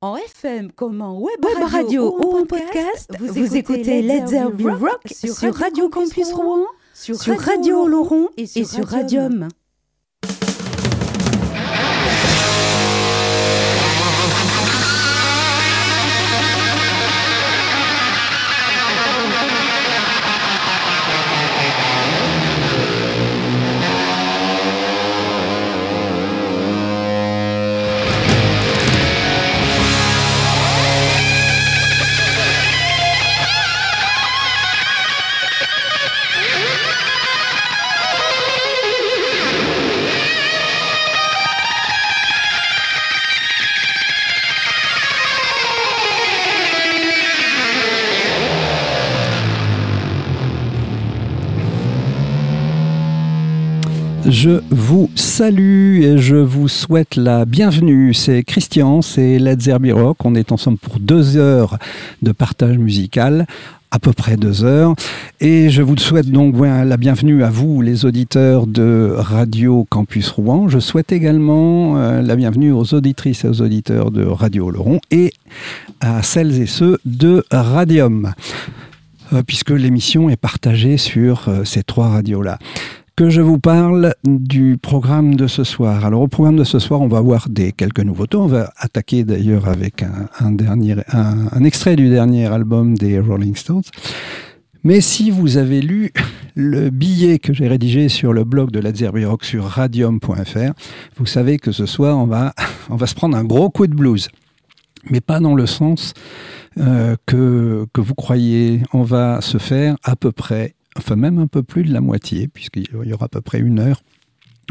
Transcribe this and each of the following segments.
En FM comme en web, web radio, ou en podcast, vous, écoutez Let's Be Rock sur Radio Campus Rouen, sur Radio Laurent et sur Radium. Salue et je vous souhaite la bienvenue. C'est Christian, c'est Led Zeppelin Rock. On est ensemble pour deux heures de partage musical à peu près deux heures. Et je vous souhaite donc la bienvenue à vous, les auditeurs de Radio Campus Rouen. Je souhaite également euh, la bienvenue aux auditrices et aux auditeurs de Radio Laurent et à celles et ceux de Radium, euh, puisque l'émission est partagée sur euh, ces trois radios-là que je vous parle du programme de ce soir. Alors au programme de ce soir, on va voir des quelques nouveautés. On va attaquer d'ailleurs avec un, dernier, un, extrait du dernier album des Rolling Stones. Mais si vous avez lu le billet que j'ai rédigé sur le blog de la Rock sur radium.fr, vous savez que ce soir, on va, on va se prendre un gros coup de blues. Mais pas dans le sens euh, que, que vous croyez. On va se faire à peu près enfin même un peu plus de la moitié, puisqu'il y aura à peu près une heure.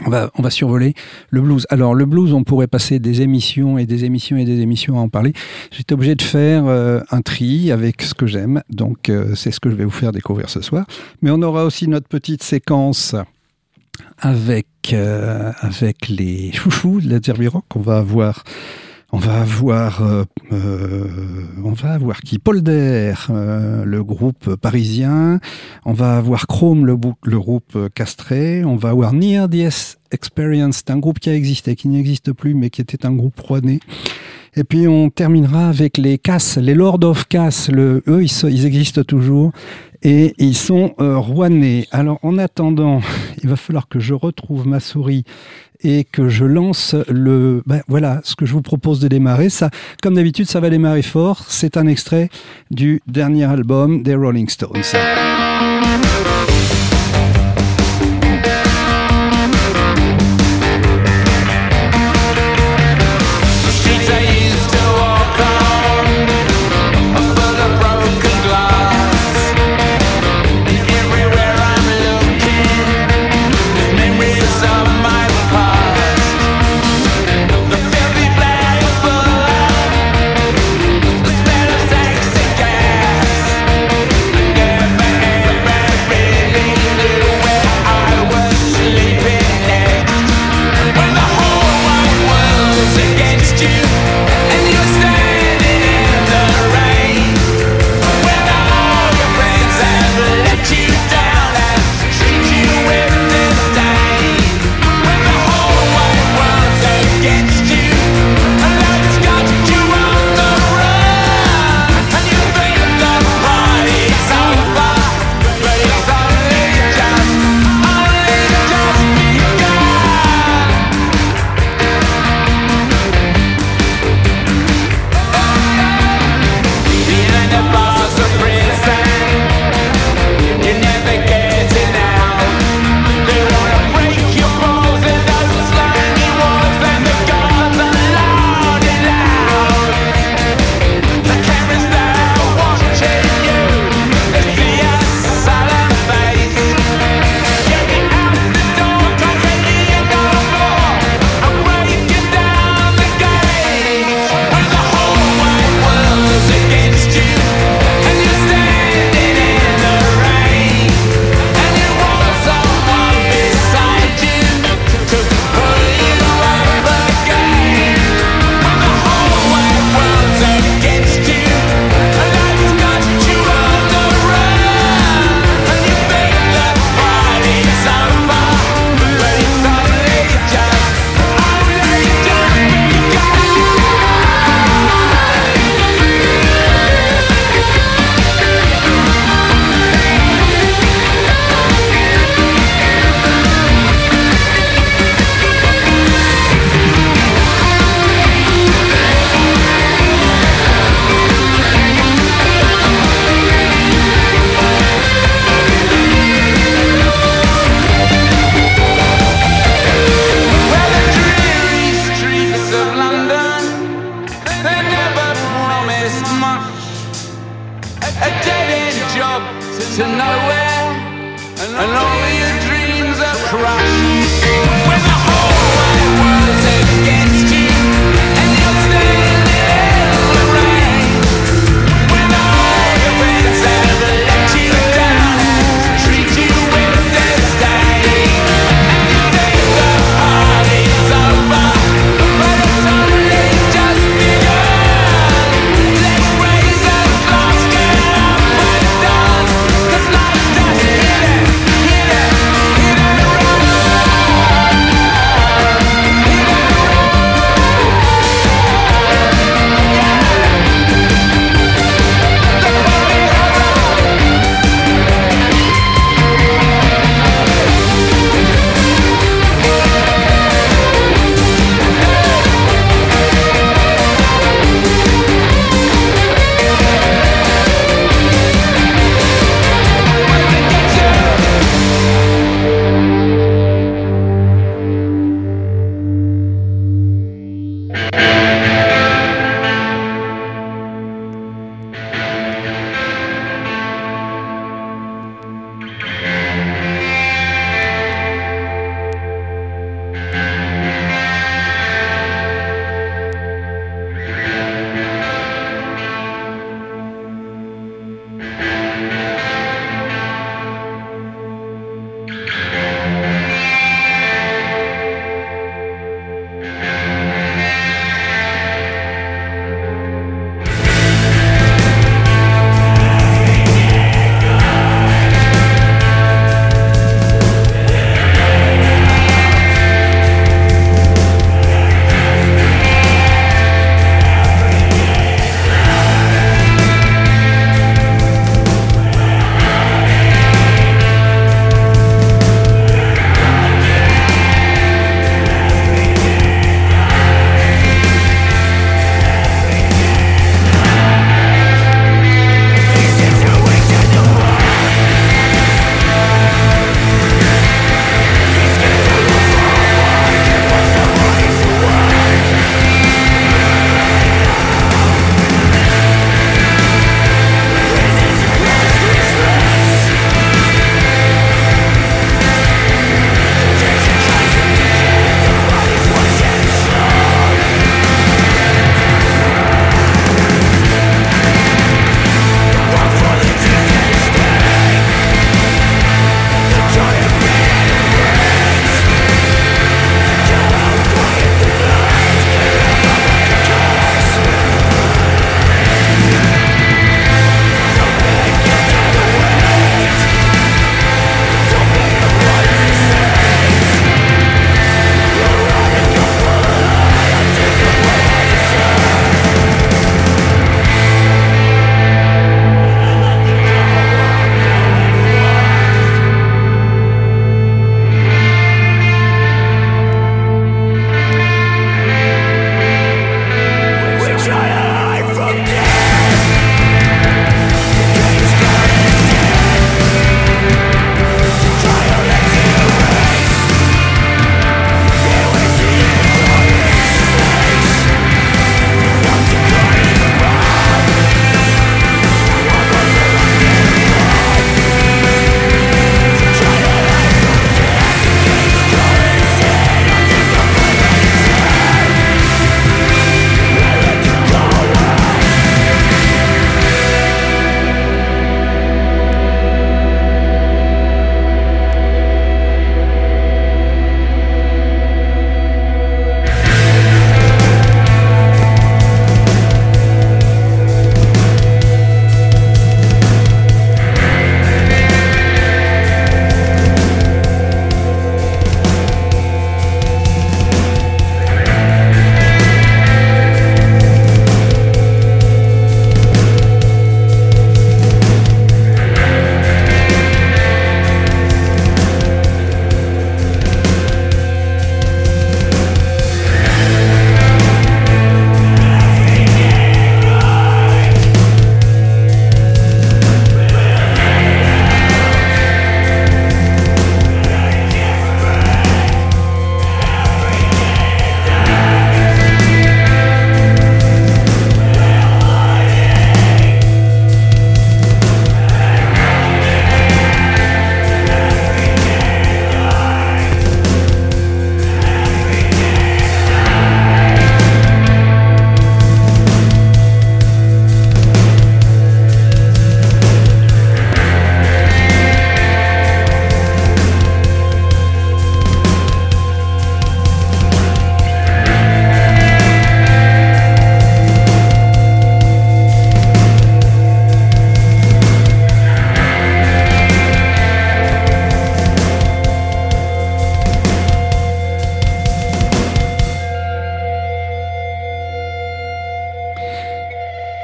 On va, on va survoler le blues. Alors le blues, on pourrait passer des émissions et des émissions et des émissions à en parler. J'étais obligé de faire euh, un tri avec ce que j'aime, donc euh, c'est ce que je vais vous faire découvrir ce soir. Mais on aura aussi notre petite séquence avec, euh, avec les chouchous de la Derby Rock. On va avoir on va avoir, euh, euh, on va avoir qui? Polder, euh, le groupe parisien. On va avoir Chrome, le, groupe castré. On va avoir Near the Experience, un groupe qui a existé, qui n'existe plus, mais qui était un groupe rouennais. Et puis on terminera avec les Cass, les Lord of Cass. Le, eux, ils, existent toujours et ils sont euh, rouennais. Alors en attendant, il va falloir que je retrouve ma souris et que je lance le... Ben, voilà, ce que je vous propose de démarrer. Ça, comme d'habitude, ça va démarrer fort. C'est un extrait du dernier album des Rolling Stones.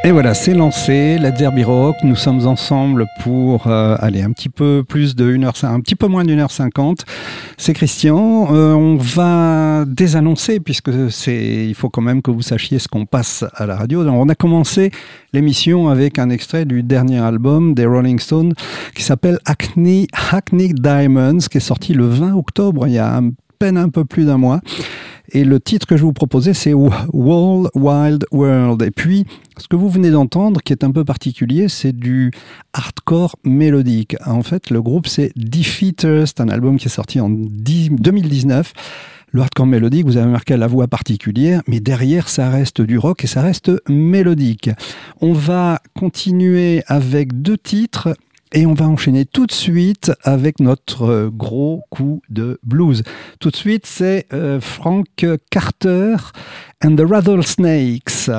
Et voilà, c'est lancé, la Derby Rock. Nous sommes ensemble pour euh, aller un petit peu plus de 1h, un petit peu moins d'une heure cinquante. C'est Christian. Euh, on va désannoncer puisque c'est, il faut quand même que vous sachiez ce qu'on passe à la radio. on a commencé l'émission avec un extrait du dernier album des Rolling Stones qui s'appelle Hackney, Hackney Diamonds, qui est sorti le 20 octobre, il y a à peine un peu plus d'un mois. Et le titre que je vous proposais, c'est Wall Wild World. Et puis, ce que vous venez d'entendre, qui est un peu particulier, c'est du hardcore mélodique. En fait, le groupe, c'est Defeaters. C'est un album qui est sorti en 2019. Le hardcore mélodique, vous avez marqué la voix particulière, mais derrière, ça reste du rock et ça reste mélodique. On va continuer avec deux titres et on va enchaîner tout de suite avec notre euh, gros coup de blues. Tout de suite, c'est euh, Frank Carter and the Rattlesnakes.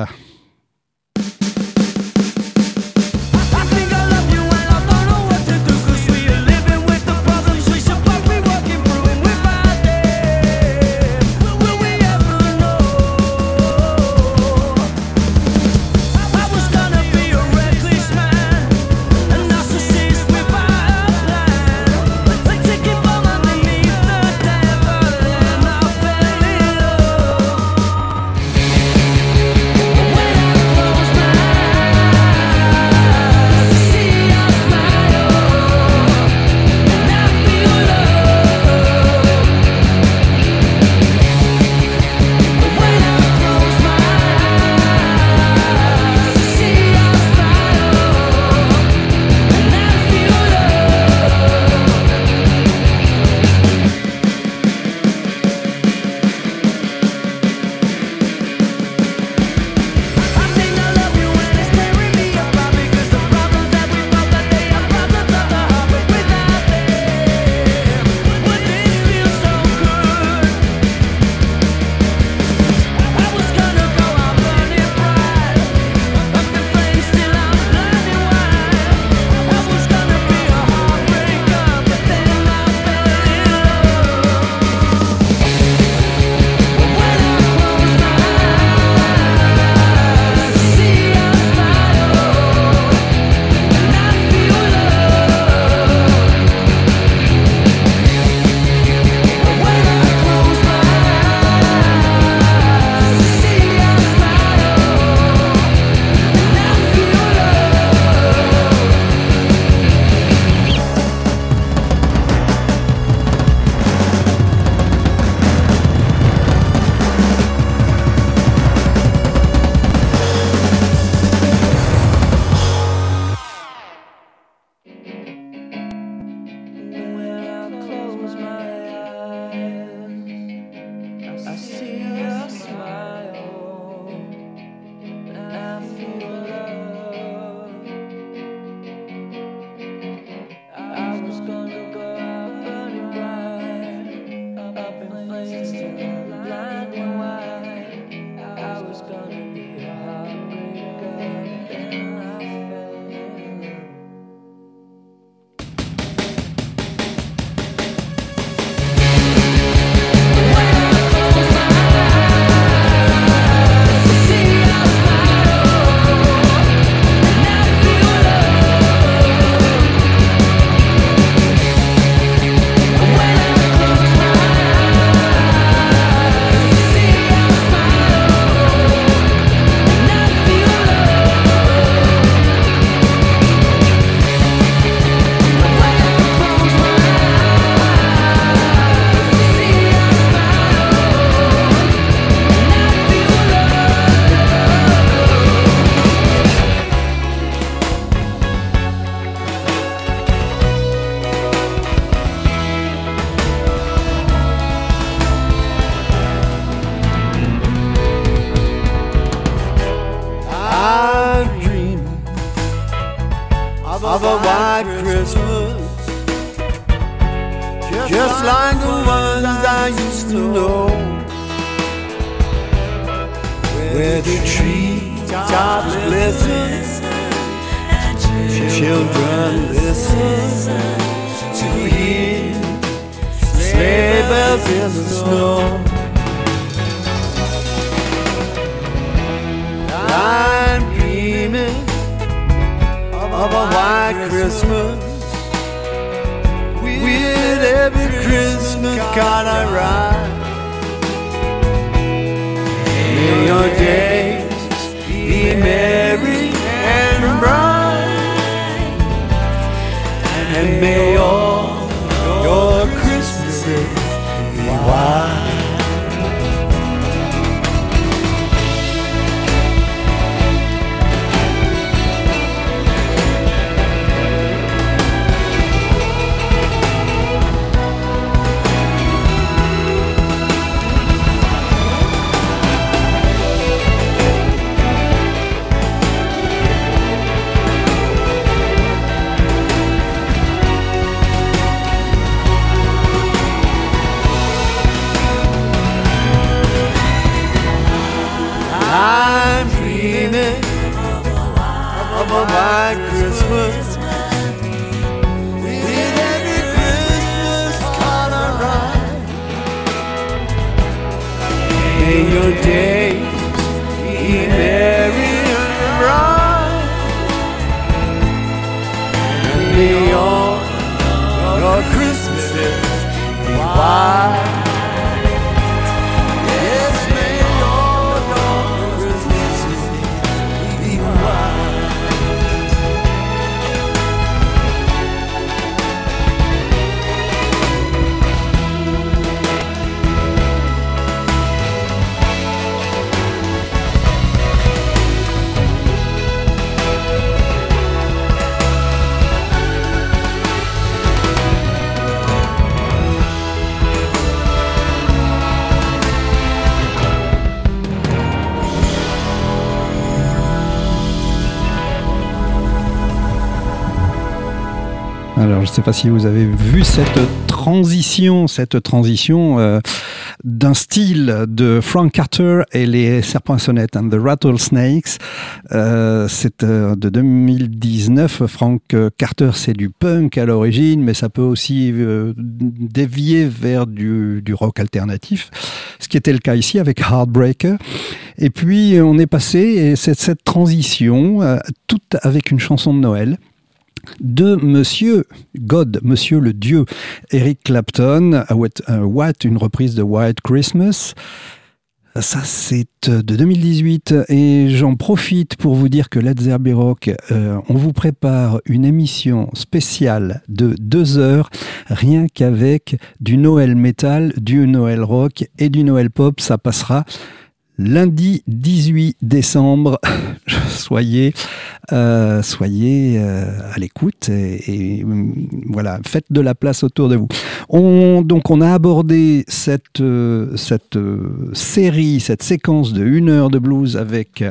Sais pas si vous avez vu cette transition, cette transition euh, d'un style de Frank Carter et les Serpents sonnettes, and the Rattlesnakes. Euh, c'est euh, de 2019. Frank Carter, c'est du punk à l'origine, mais ça peut aussi euh, dévier vers du, rock alternatif, ce qui était le cas ici avec Heartbreaker. Et puis, on est passé, et cette transition, euh, toute avec une chanson de Noël de Monsieur God, Monsieur le Dieu, Eric Clapton, What, What, une reprise de White Christmas. Ça, c'est euh, de 2018 et j'en profite pour vous dire que Let's Rock, euh, on vous prépare une émission spéciale de deux heures, rien qu'avec du Noël métal, du Noël rock et du Noël pop. Ça passera lundi 18 décembre. soyez euh, soyez euh, à l'écoute et, mm, voilà, faites de la place autour de vous. On, donc on a abordé cette, euh, cette série, cette séquence de une heure de blues avec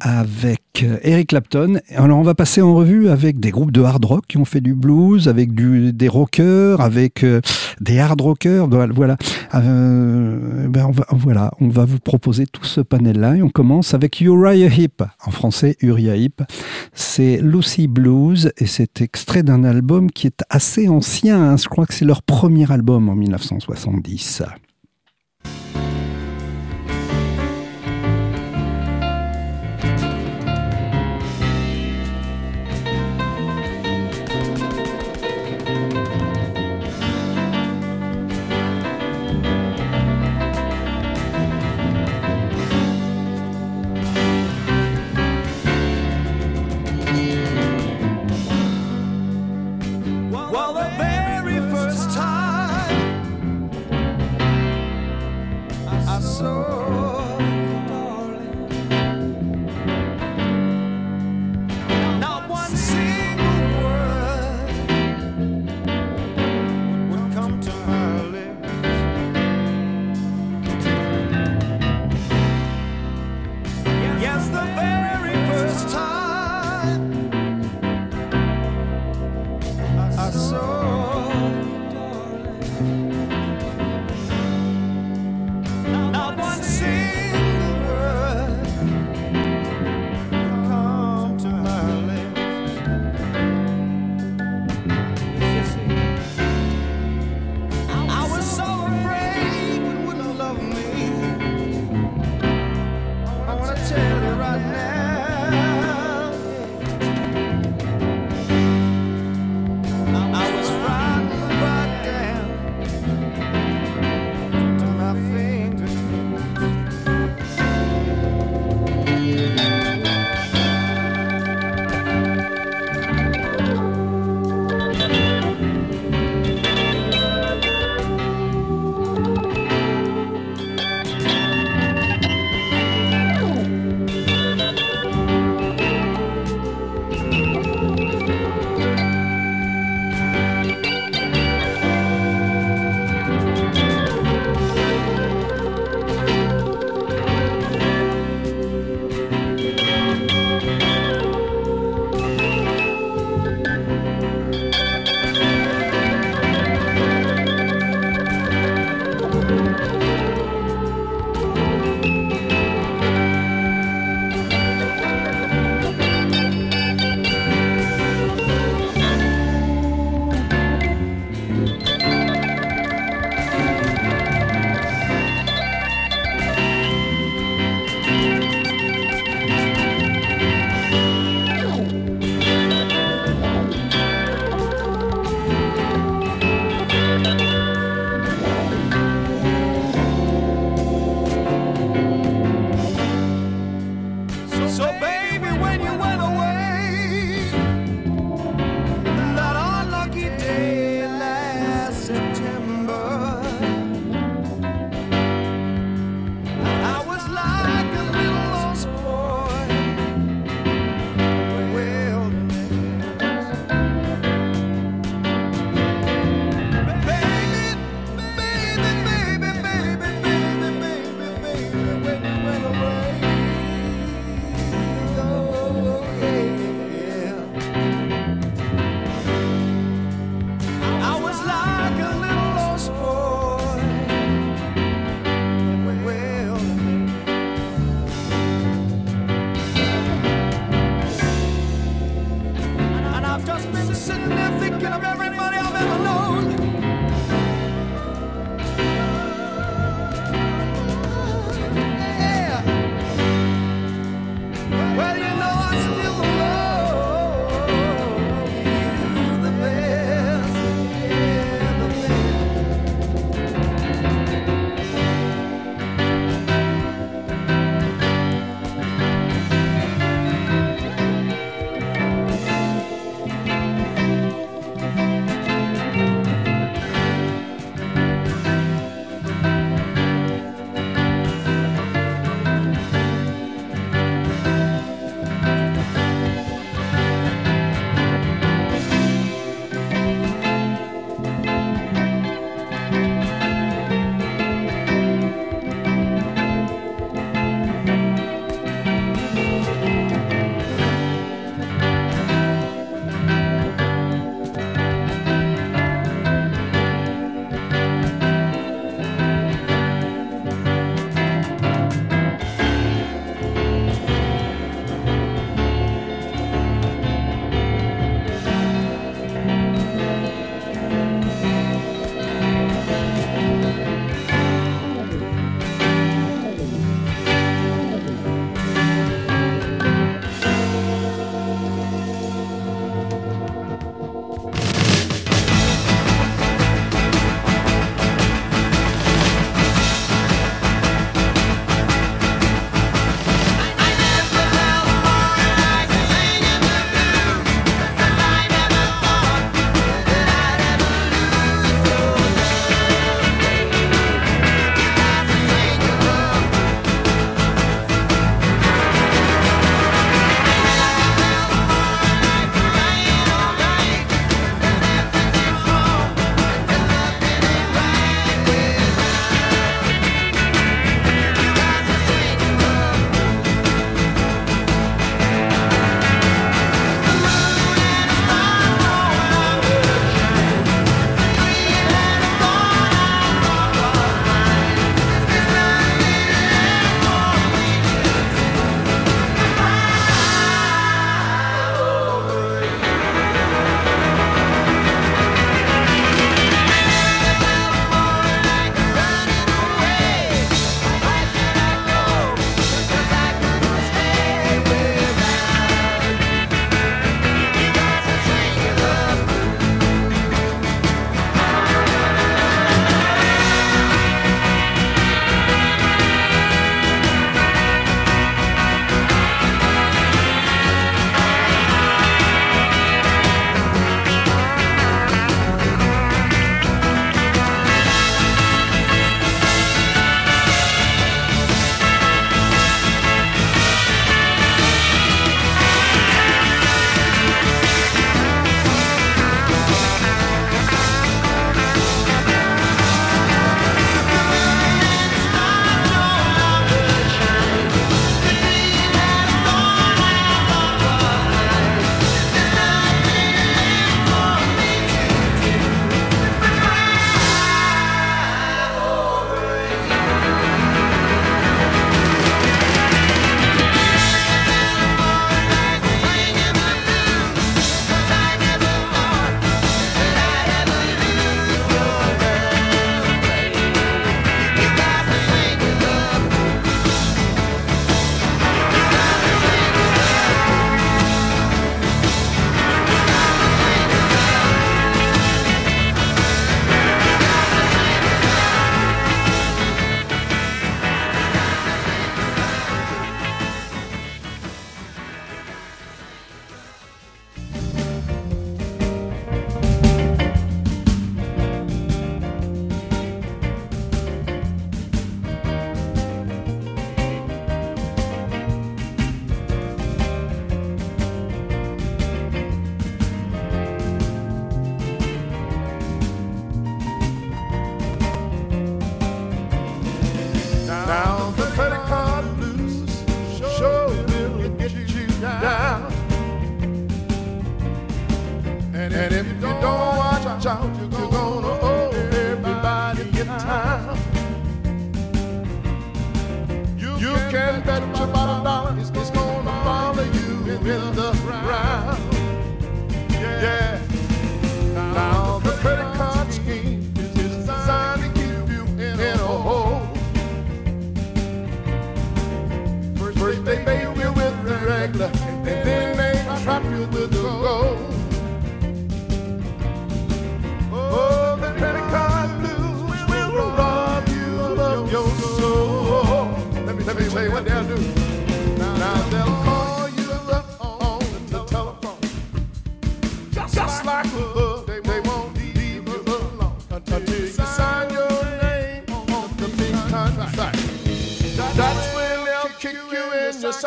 avec Eric Clapton. Alors on va passer en revue avec des groupes de hard rock qui ont fait du blues, avec du, des rockers, avec euh, des hard rockers. Voilà, euh, ben on va, voilà, on va vous proposer tout ce panel-là et on commence avec Uriah Heep, en français Uriah Heep. C'est Lucy Blues et c'est extrait d'un album qui est assez ancien. Hein. Je crois que c'est leur premier album en 1970.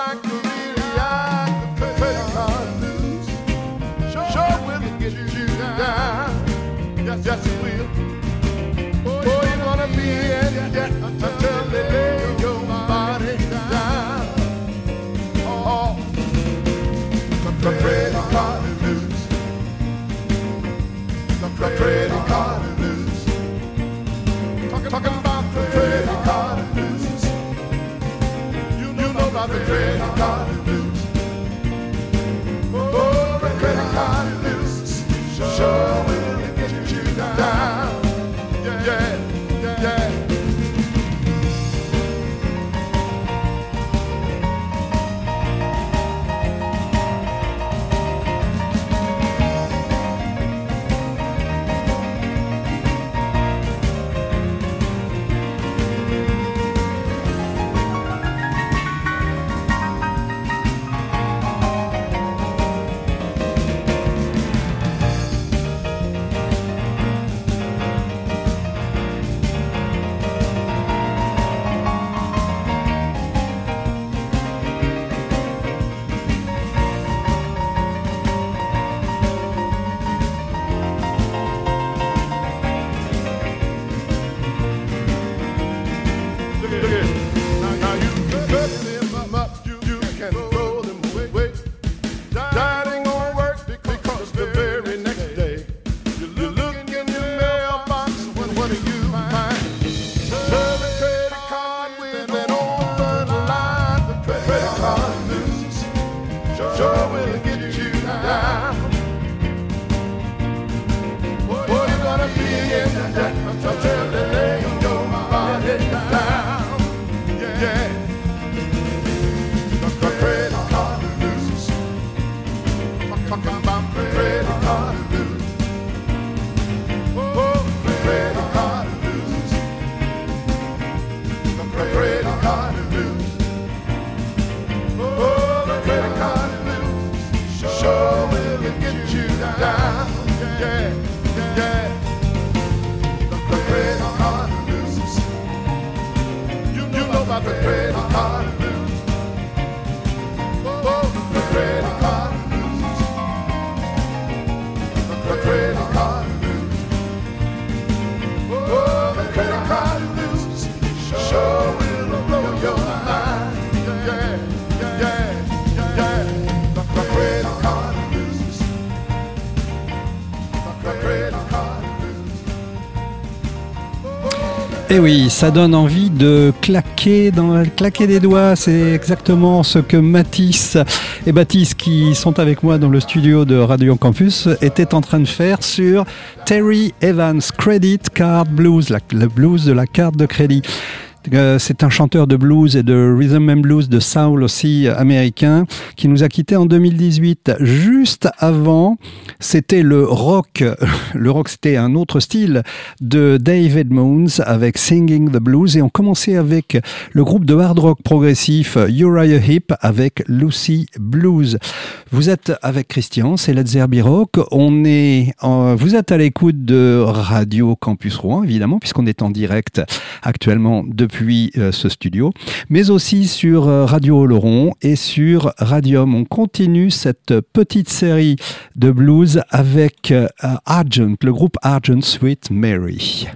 Sacroiliac. The blues sure will get you down. Yes, yes, it will. About the credit card blues. Oh, the credit card blues. Sure will Eh oui, ça donne envie de claquer, dans, claquer des doigts. C'est exactement ce que Mathis et Baptiste, qui sont avec moi dans le studio de Radio Campus, étaient en train de faire sur Terry Evans Credit Card Blues, le blues de la carte de crédit. Euh, C'est un chanteur de blues et de rhythm and blues de soul aussi euh, américain qui nous a quittés en 2018. Juste avant, c'était le rock. Le rock, c'était un autre style de Dave Edmunds avec Singing the Blues et on commençait avec le groupe de hard rock progressif Uriah Heep avec Lucy Blues. Vous êtes avec Christian, c'est Let's Zerbi Rock. On est, vous êtes à l'écoute de Radio Campus Rouen, évidemment, puisqu'on est en direct actuellement depuis euh, ce studio, mais aussi sur euh, Radio Oloron et sur Radium. On continue cette petite série de blues avec euh, Argent, le groupe Argent Sweet Mary.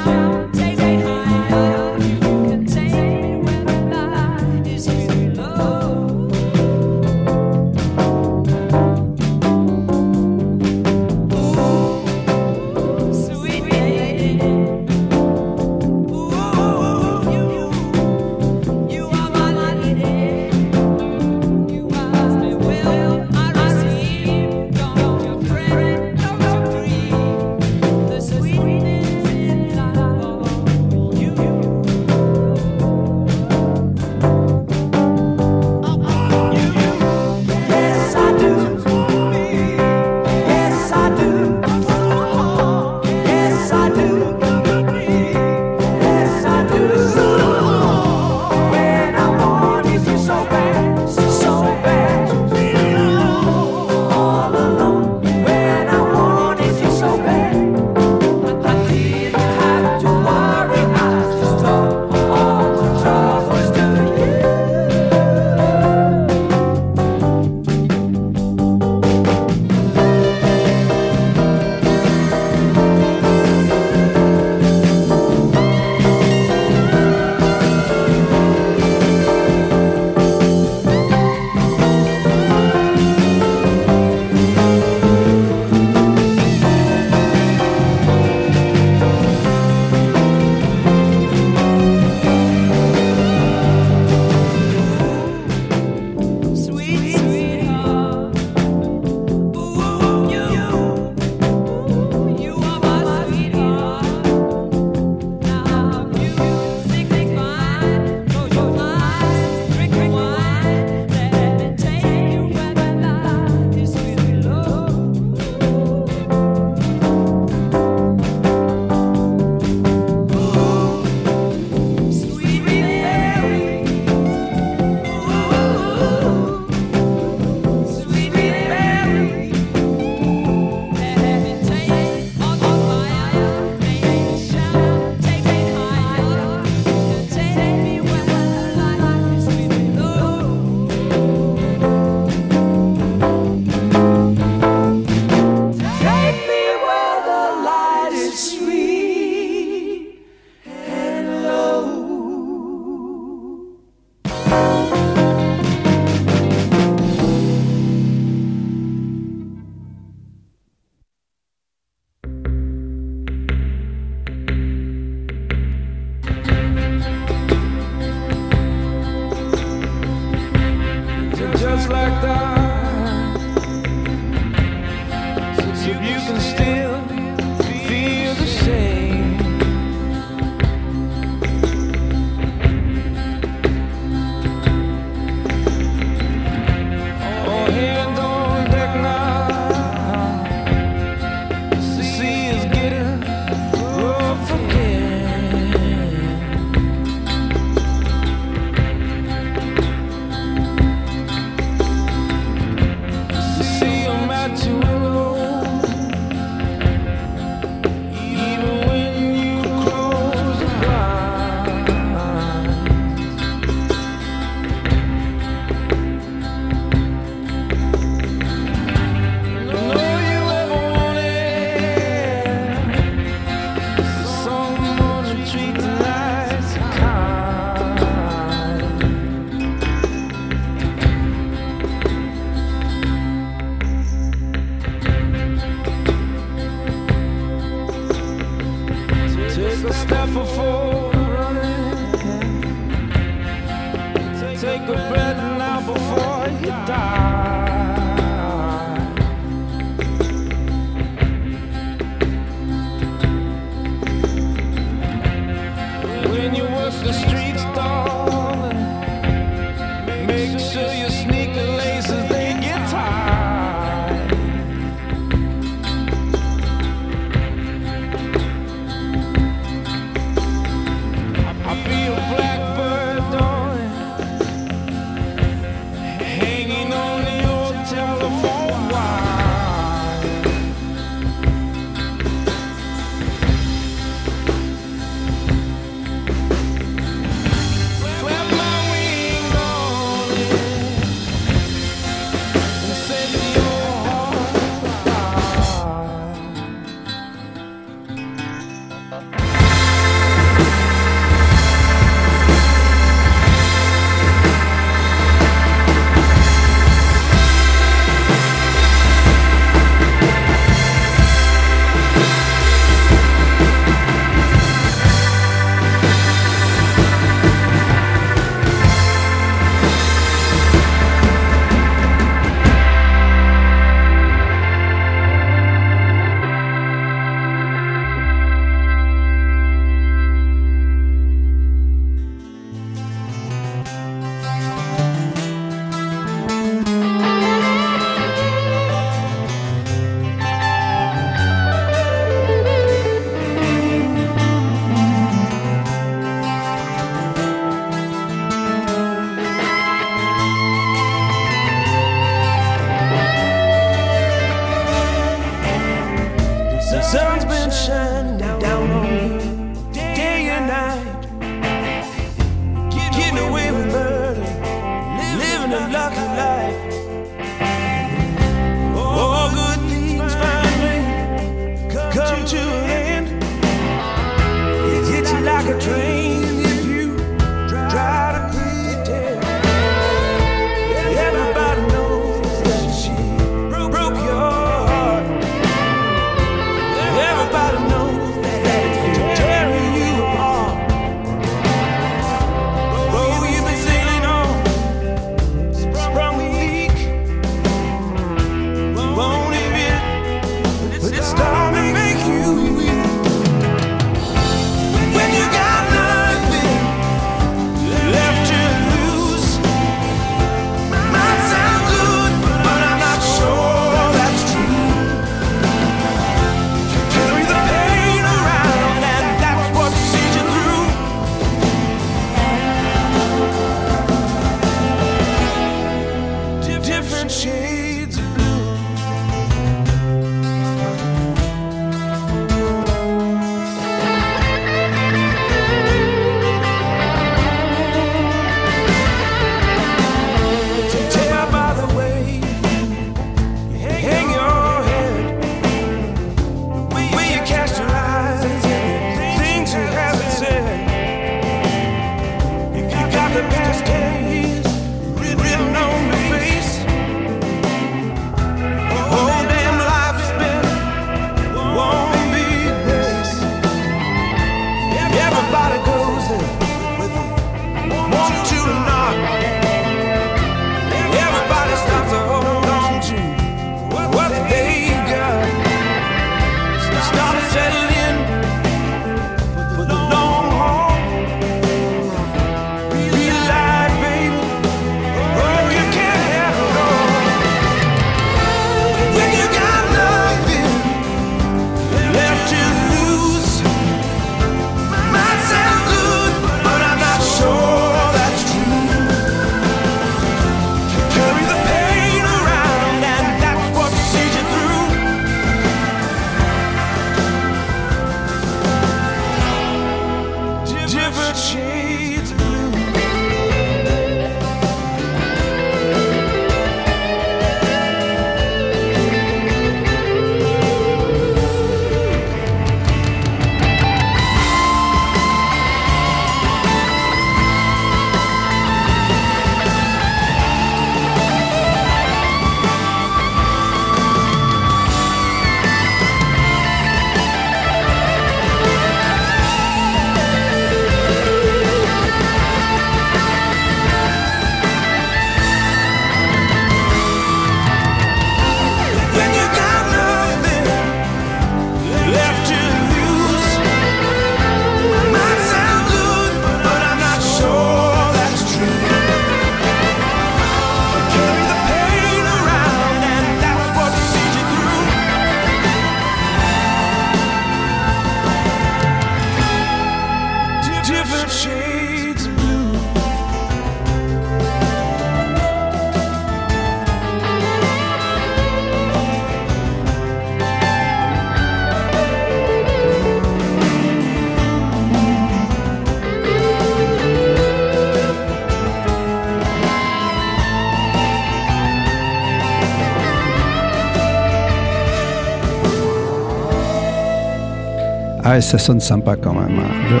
Ça sonne sympa quand même. hein.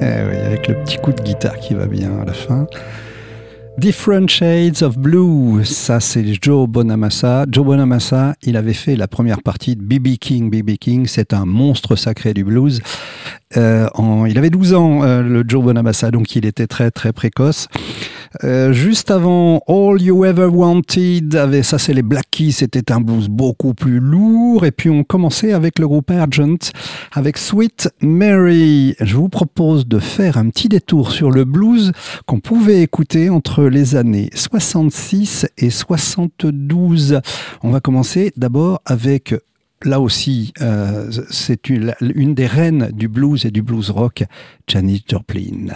Eh oui, avec le petit coup de guitare qui va bien à la fin. Different Shades of Blue, ça c'est Joe Bonamassa. Joe Bonamassa, il avait fait la première partie de B.B. King. B.B. King, c'est un monstre sacré du blues. Euh, il avait 12 ans, euh, le Joe Bonamassa, donc il était très très précoce. Euh, juste avant All You Ever Wanted, avait, ça c'est les Black Keys, c'était un blues beaucoup plus lourd. Et puis on commençait avec le groupe Argent, avec Sweet Mary. Je vous propose de faire un petit détour sur le blues qu'on pouvait écouter entre les années 66 et 72. On va commencer d'abord avec Là aussi, euh, c'est une, une des reines du blues et du blues rock, Janis Joplin.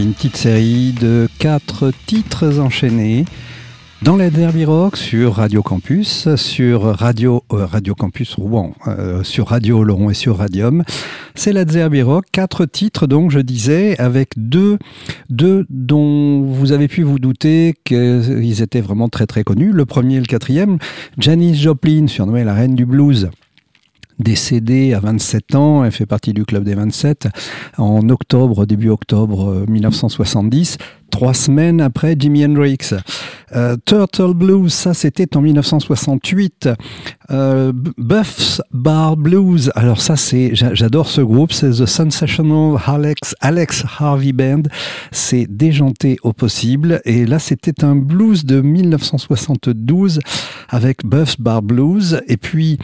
Une petite série de quatre titres enchaînés dans la Derby Rock sur Radio Campus, sur Radio euh, Radio Campus Rouen, euh, sur Radio Laurent et sur Radium. C'est la Derby Rock, quatre titres donc je disais avec deux deux dont vous avez pu vous douter qu'ils étaient vraiment très très connus. Le premier et le quatrième, Janis Joplin, surnommée la reine du blues décédée à 27 ans, elle fait partie du club des 27, en octobre, début octobre euh, 1970, trois semaines après Jimi Hendrix. Euh, Turtle Blues, ça c'était en 1968. Euh, Buffs Bar Blues, alors ça c'est, j'a- j'adore ce groupe, c'est The Sensational Alex, Alex Harvey Band, c'est déjanté au possible, et là c'était un blues de 1972 avec Buffs Bar Blues, et puis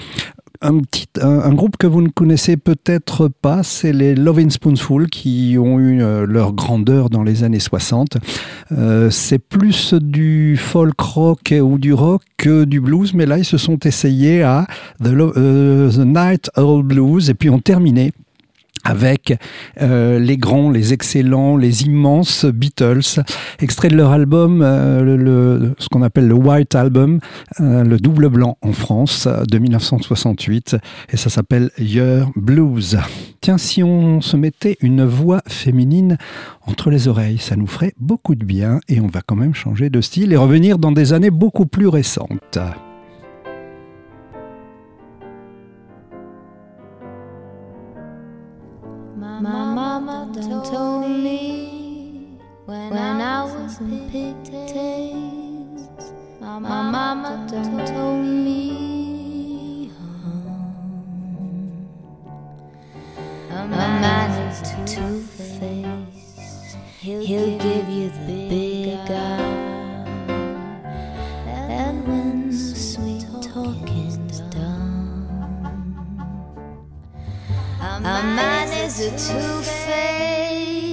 un, petit, un, groupe que vous ne connaissez peut-être pas, c'est les Lovin' Spoonful qui ont eu euh, leur grandeur dans les années 60. Euh, c'est plus du folk rock ou du rock que du blues, mais là ils se sont essayés à The, euh, Night Owl Blues et puis ont terminé avec euh, les grands, les excellents, les immenses Beatles, extrait de leur album, euh, le, ce qu'on appelle le White Album, euh, le double blanc en France euh, de 1968, et ça s'appelle Your Blues. Tiens, si on se mettait une voix féminine entre les oreilles, ça nous ferait beaucoup de bien, et on va quand même changer de style et revenir dans des années beaucoup plus récentes. Done told me when I was in pigtails. My mama done told me a man is two-faced. He'll give you the big A man is a two-face,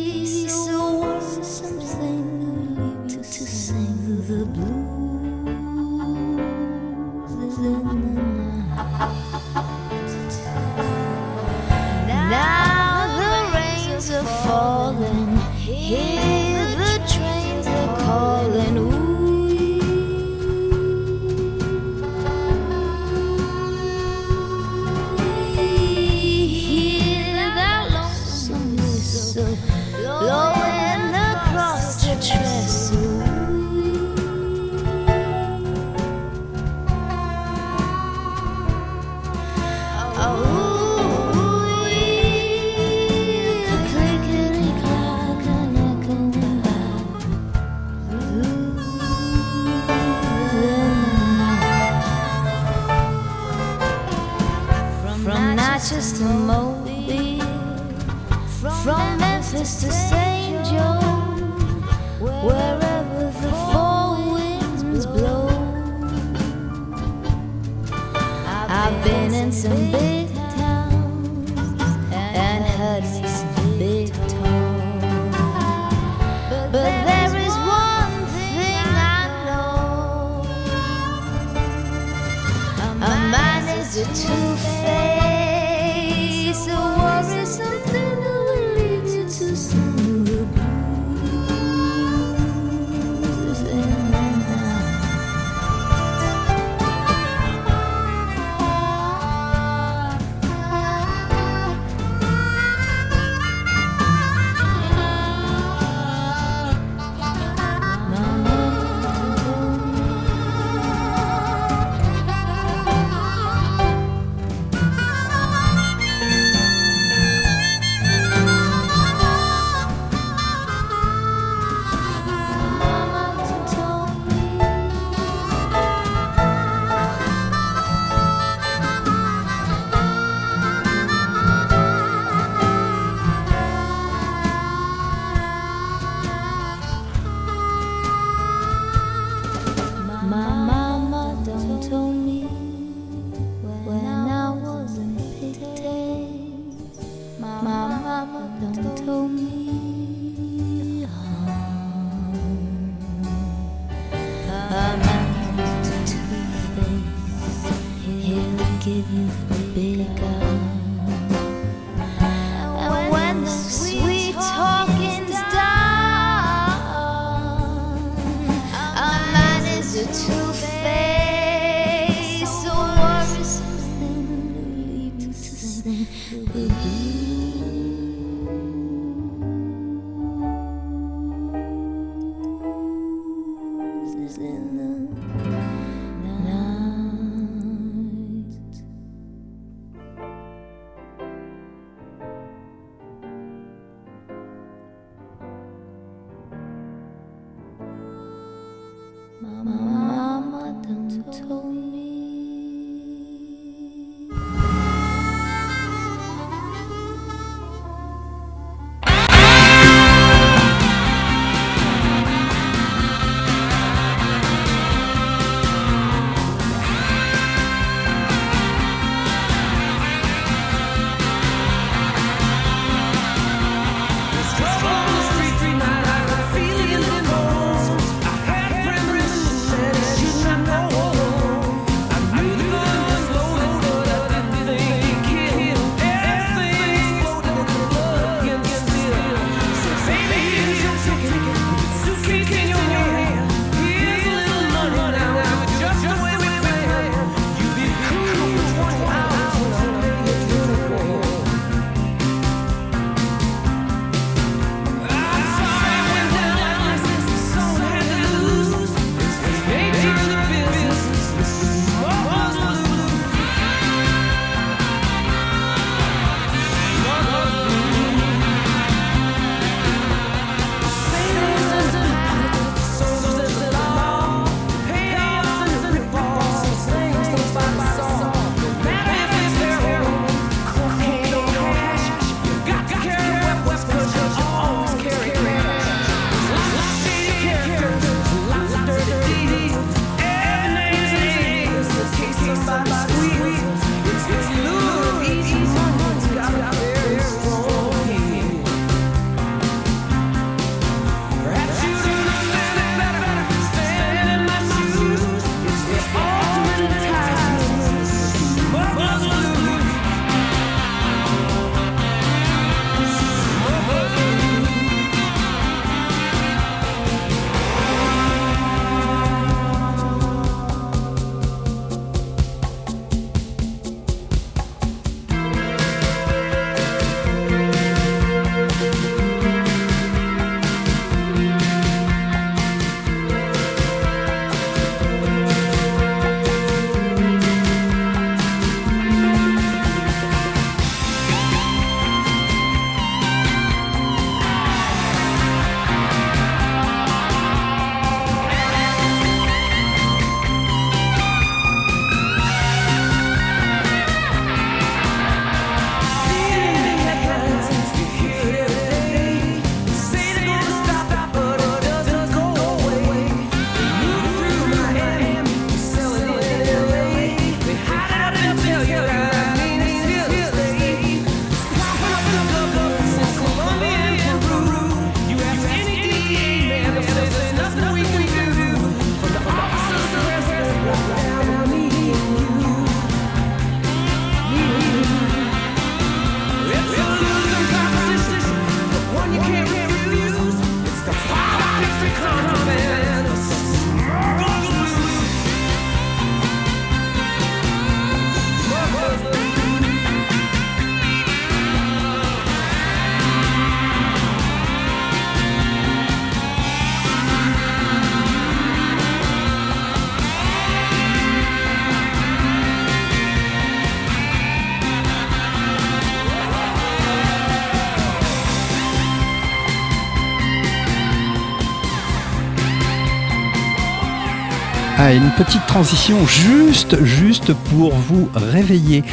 Une petite transition juste, juste pour vous réveiller.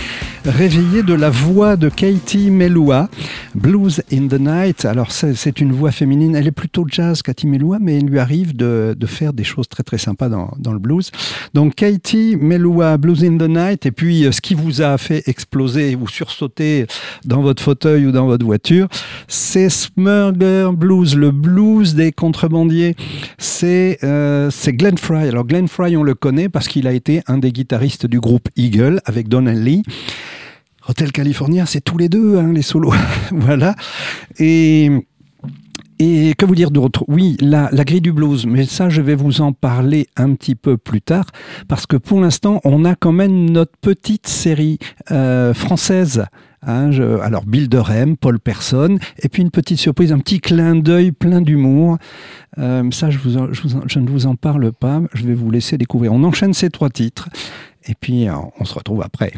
Réveiller de la voix de Katie Melua, Blues in the Night. Alors, c'est une voix féminine. Elle est plutôt jazz, Katie Melua, mais il lui arrive de, faire des choses très, très sympas dans, le blues. Donc, Katie Melua, Blues in the Night. Et puis, euh, ce qui vous a fait exploser ou sursauter dans votre fauteuil ou dans votre voiture, c'est Smurger Blues, le blues des contrebandiers. C'est euh, c'est Glenn Fry. Alors, Glenn Fry, on le connaît parce qu'il a été un des guitaristes du groupe Eagle avec Donald Lee. Hotel California, c'est tous les deux, hein, les solos. voilà. Et. Que vous dire d'autre? Oui, la, la grille du blues, mais ça, je vais vous en parler un petit peu plus tard, parce que pour l'instant, on a quand même notre petite série euh, française. Hein, alors, Bill Durham, Paul Person, et puis une petite surprise, un petit clin d'œil plein d'humour. Euh, ça, je ne vous en parle pas, je vais vous laisser découvrir. On enchaîne ces trois titres, et puis euh, on se retrouve après.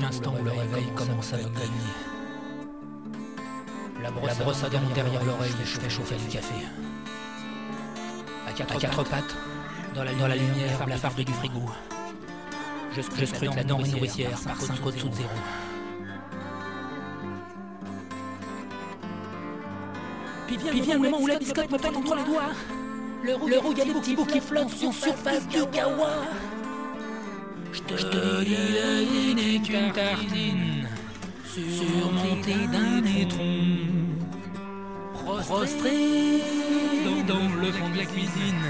L'instant où le réveil commence à me gagner. La brosse, à dents derrière l'oreille fait chauffer du café. À quatre, à quatre pattes, dans la, dans la lumière, la farde du frigo. Je, je scrute la denrée nourricière par 5 au-dessous de zéro. Puis vient, Puis vient le moment où la biscotte me pète entre les doigts. Le rouge, le y a des petits bouts qui flottent sur surface du kawa. Je te, dis la vie n'est qu'une tartine surmontée d'un étron. Prostré dans, le fond de la cuisine.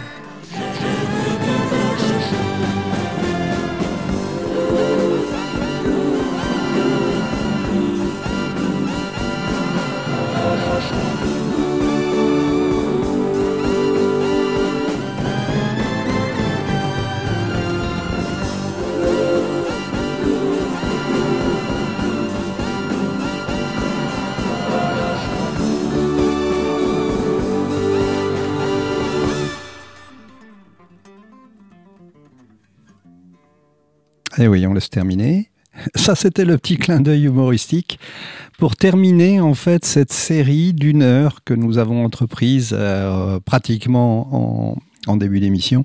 Et oui, on laisse terminer. Ça, c'était le petit clin d'œil humoristique pour terminer en fait cette série d'une heure que nous avons entreprise euh, pratiquement en, en début d'émission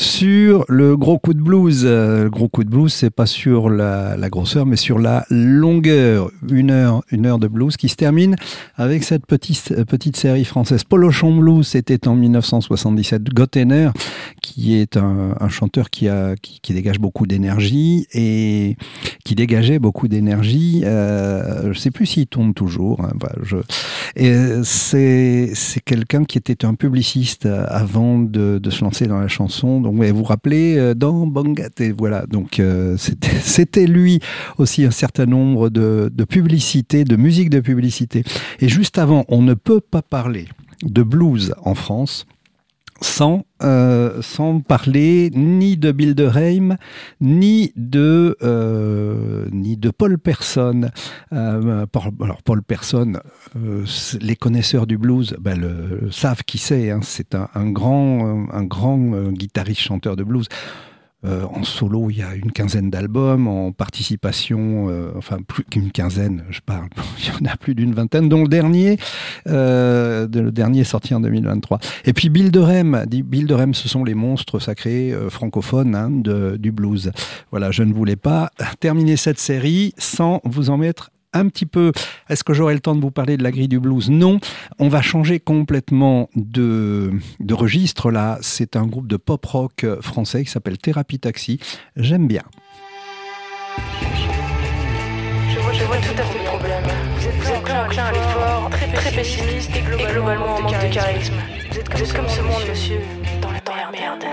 sur le gros coup de blues. Euh, Le gros coup de blues, c'est pas sur la, grosseur, mais sur la longueur. Une heure, une heure de blues qui se termine avec cette petite, euh, petite série française. Polochon Blues, c'était en 1977. Gottener, qui est un, chanteur qui, a, qui, dégage beaucoup d'énergie et qui dégageait beaucoup d'énergie. Euh, je sais plus s'il tourne toujours. hein, euh, c'est quelqu'un qui était un publiciste avant de, de se lancer dans la chanson. Donc, vous vous rappelez, euh, dans Bangat, et voilà. Donc, euh, c'était c'était lui aussi un certain nombre de, de publicités, de musique de publicité. Et juste avant, on ne peut pas parler de blues en France sans, euh, sans parler ni de Bilderheim, ni de, euh, ni de Paul Person. Euh, alors Paul Person, les connaisseurs du blues ben, savent qui c'est. hein. C'est un, grand, un grand guitariste chanteur de blues. Euh, en solo, il y a une quinzaine d'albums. En participation, euh, enfin plus qu'une quinzaine, je parle. Il y en a plus d'une vingtaine, dont le dernier, euh, sorti en 2023. Et puis Bill Durham, Bill ce sont les monstres sacrés francophones hein, du blues. Voilà, je ne voulais pas terminer cette série sans vous en mettre un petit peu. Est-ce que j'aurai le temps de vous parler de la grille du blues? Non. On va changer complètement de, de registre là. C'est un groupe de pop rock français qui s'appelle Thérapie Taxi. J'aime bien. Je vois, je vois tout à fait le problème. Vous êtes, vous êtes plus enclin à l'effort, très, très pessimiste et globalement, en manque de charisme. Vous êtes comme, comme ce monde, monsieur, dans la, dans la merde.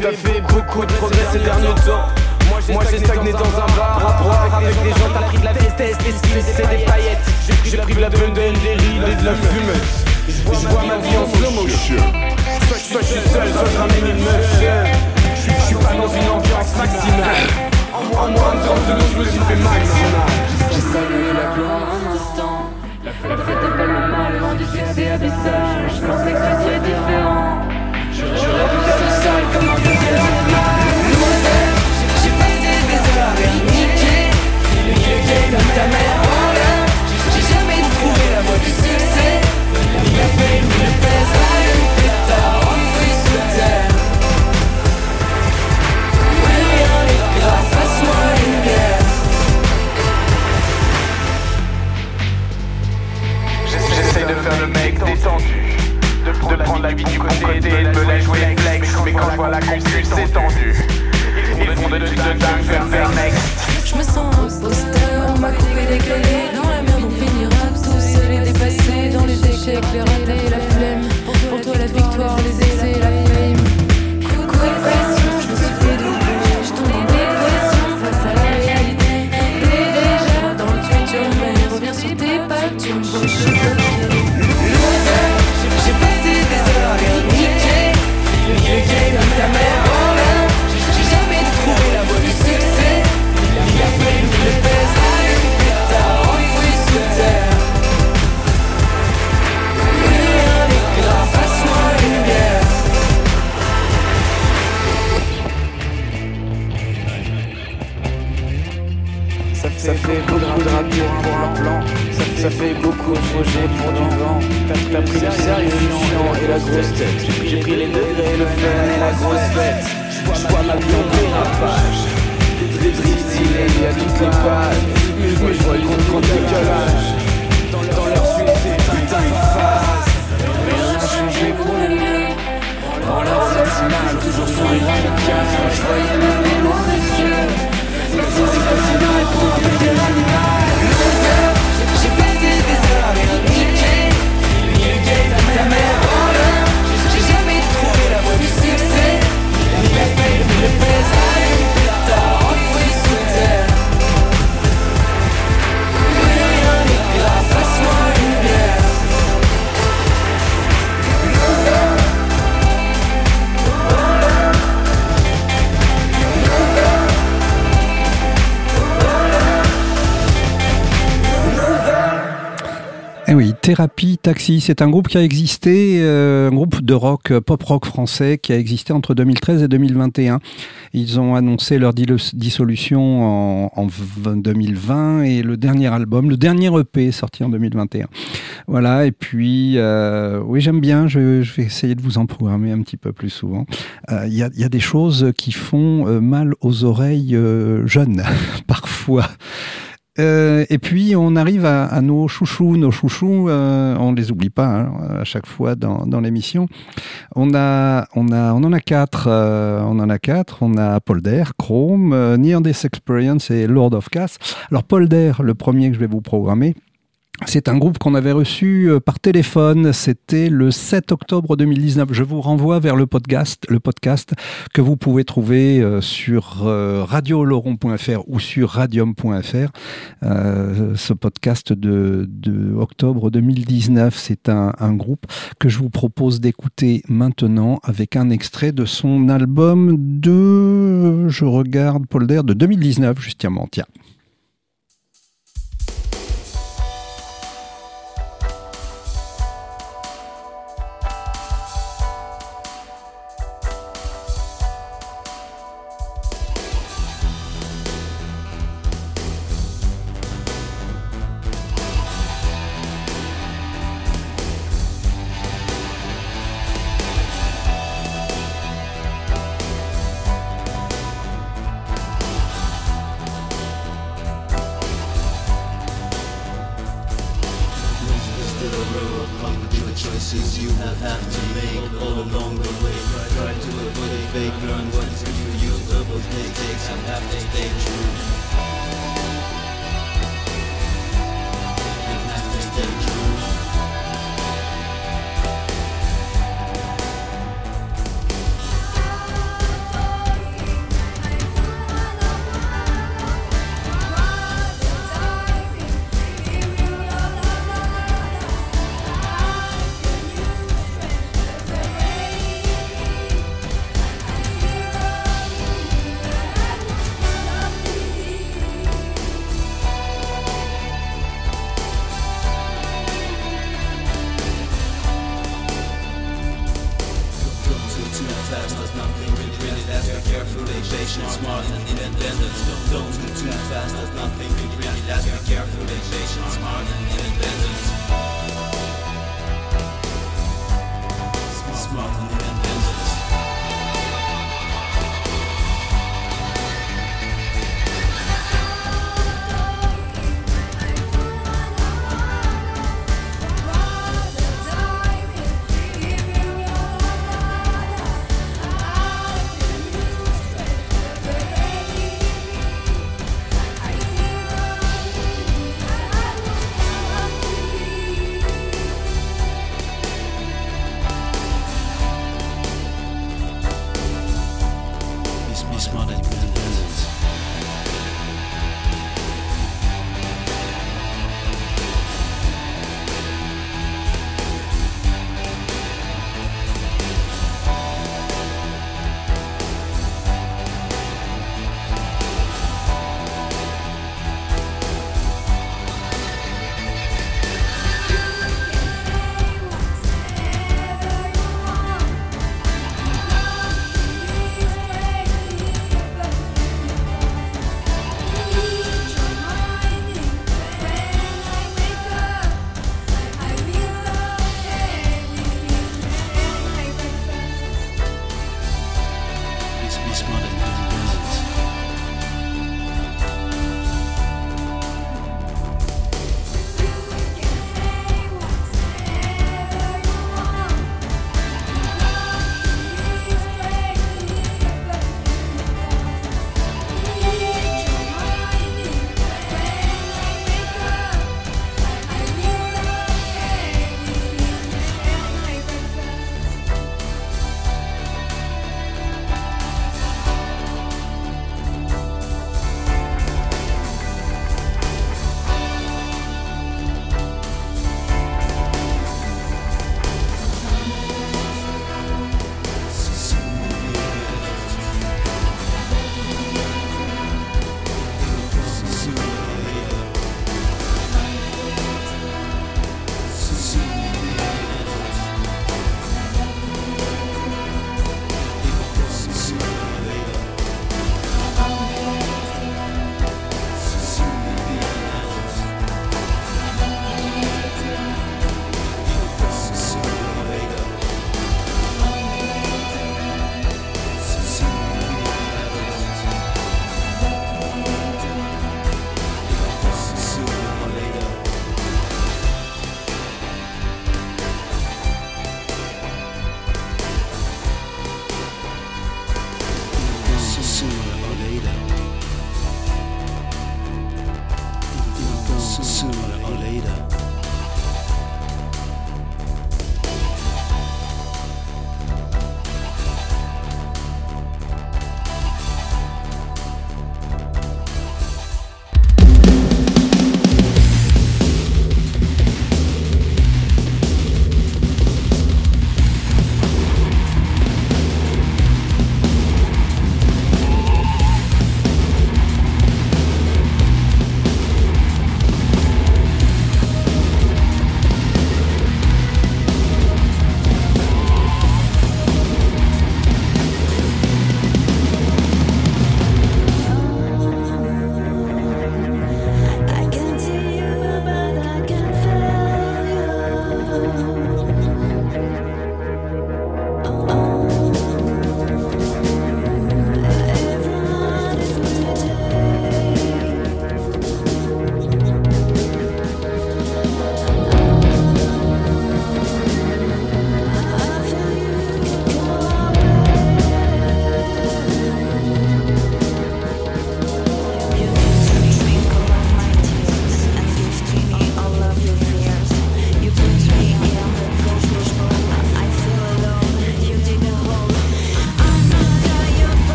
T'as fait beaucoup de progrès ces derniers temps. Moi j'ai stagné dans un bar à boire avec des gens. T'as pris de la vitesse, des skills, c'est des paillettes. J'ai pris de la bundle, des rides et de la fumette. Je vois ma vie en slow motion. Soit je suis seul, soit je ramène une meuf. Je suis pas dans une ambiance maximale. En moins de temps, je me suis fait maximal. J'ai salué la gloire un instant. La fête est pas le mal, loin du succès abyssal. Je pensais que ce serait différent. J'aurais dû faire le sale comme un passé à niquer. Le game de ta mère en l'air. J'ai jamais trouvé la voie du succès. Ni la fame, ni le pèse, rien de pétard enfoui sous terre. Oui, rien n'est grave, passe-moi une guerre. J'essaye de faire le mec détendu De, prendre la vie du côté et de me la jouer flex Mais quand je vois la concu c'est tendu Je me sens imposteur, on m'a coupé des clés Dans la merde on finira tous seul et dépassés. Dans les échecs, les ratés, la flemme. Pour toi la victoire, les essais, la plan. Ça, ça fait beaucoup de projets pour du vent. T'as pris le sérieux, le chiant et la grosse tête. J'ai pris les degrés, le fun et la grosse fête. Je vois ma blonde des rapages. Des drifts illégaux à toutes les pages. Mais je vois le compte contre décalage. Dans leur suite, c'est putain une phase. Mais rien n'a changé pour le mieux. Dans leur mal, toujours sur les Je voyais même les mauvais yeux. Mais si c'est pas si mal pour un peu j'ai jamais trouvé la voie du succès. Ni la ni le pèse. Thérapie Taxi, c'est un groupe qui a existé, euh, un groupe de rock, euh, pop rock français qui a existé entre 2013 et 2021. Ils ont annoncé leur dissolution en, en v- 2020 et le dernier album, le dernier EP est sorti en 2021. Voilà, et puis, euh, oui, j'aime bien, je, vais essayer de vous en programmer un petit peu plus souvent. Euh, Il y, a, des choses qui font euh, mal aux oreilles jeunes, parfois. Euh, et puis on arrive à, à nos chouchous, nos chouchous, euh, on les oublie pas hein, à chaque fois dans, dans l'émission. On a, on a, on en a quatre, euh, on en a quatre. On a Polder, Chrome, euh, Near Death Experience et Lord of Cass. Alors Polder, le premier que je vais vous programmer. C'est un groupe qu'on avait reçu euh, par téléphone. C'était le 7 octobre 2019. Je vous renvoie vers le podcast, le podcast que vous pouvez trouver euh, sur euh, radioloron.fr ou sur radium.fr. Ce podcast de, de octobre 2019, c'est un, un groupe que je vous propose d'écouter maintenant avec un extrait de son album de, je regarde Polder, de 2019 justement. Tiens.